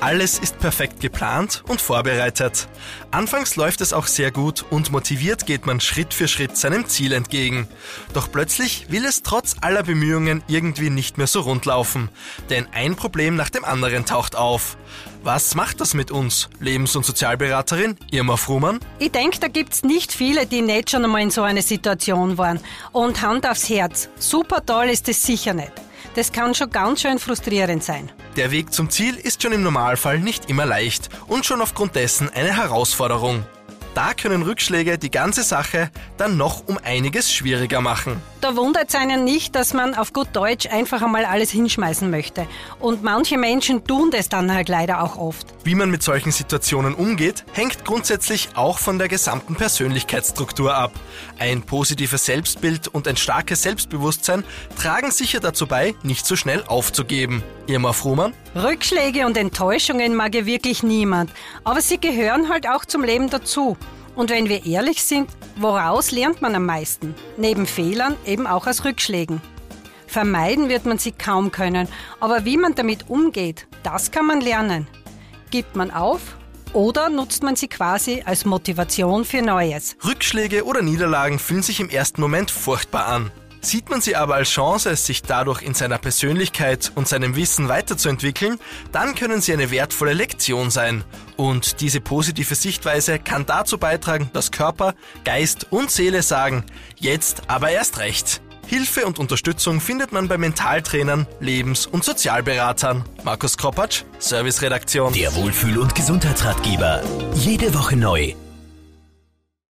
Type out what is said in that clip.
Alles ist perfekt geplant und vorbereitet. Anfangs läuft es auch sehr gut und motiviert geht man Schritt für Schritt seinem Ziel entgegen. Doch plötzlich will es trotz aller Bemühungen irgendwie nicht mehr so rund laufen. Denn ein Problem nach dem anderen taucht auf. Was macht das mit uns? Lebens- und Sozialberaterin Irma Frumann? Ich denke, da gibt's nicht viele, die nicht schon einmal in so einer Situation waren. Und Hand aufs Herz, super toll ist es sicher nicht. Das kann schon ganz schön frustrierend sein. Der Weg zum Ziel ist schon im Normalfall nicht immer leicht und schon aufgrund dessen eine Herausforderung. Da können Rückschläge die ganze Sache dann noch um einiges schwieriger machen. Da wundert es einen nicht, dass man auf gut Deutsch einfach einmal alles hinschmeißen möchte. Und manche Menschen tun das dann halt leider auch oft. Wie man mit solchen Situationen umgeht, hängt grundsätzlich auch von der gesamten Persönlichkeitsstruktur ab. Ein positives Selbstbild und ein starkes Selbstbewusstsein tragen sicher dazu bei, nicht so schnell aufzugeben. Irma Frumann? Rückschläge und Enttäuschungen mag ja wirklich niemand, aber sie gehören halt auch zum Leben dazu. Und wenn wir ehrlich sind, woraus lernt man am meisten? Neben Fehlern eben auch aus Rückschlägen. Vermeiden wird man sie kaum können, aber wie man damit umgeht, das kann man lernen. Gibt man auf oder nutzt man sie quasi als Motivation für Neues? Rückschläge oder Niederlagen fühlen sich im ersten Moment furchtbar an. Sieht man sie aber als Chance, sich dadurch in seiner Persönlichkeit und seinem Wissen weiterzuentwickeln, dann können sie eine wertvolle Lektion sein. Und diese positive Sichtweise kann dazu beitragen, dass Körper, Geist und Seele sagen, jetzt aber erst recht. Hilfe und Unterstützung findet man bei Mentaltrainern, Lebens- und Sozialberatern. Markus Kropatsch, Serviceredaktion. Der Wohlfühl- und Gesundheitsratgeber. Jede Woche neu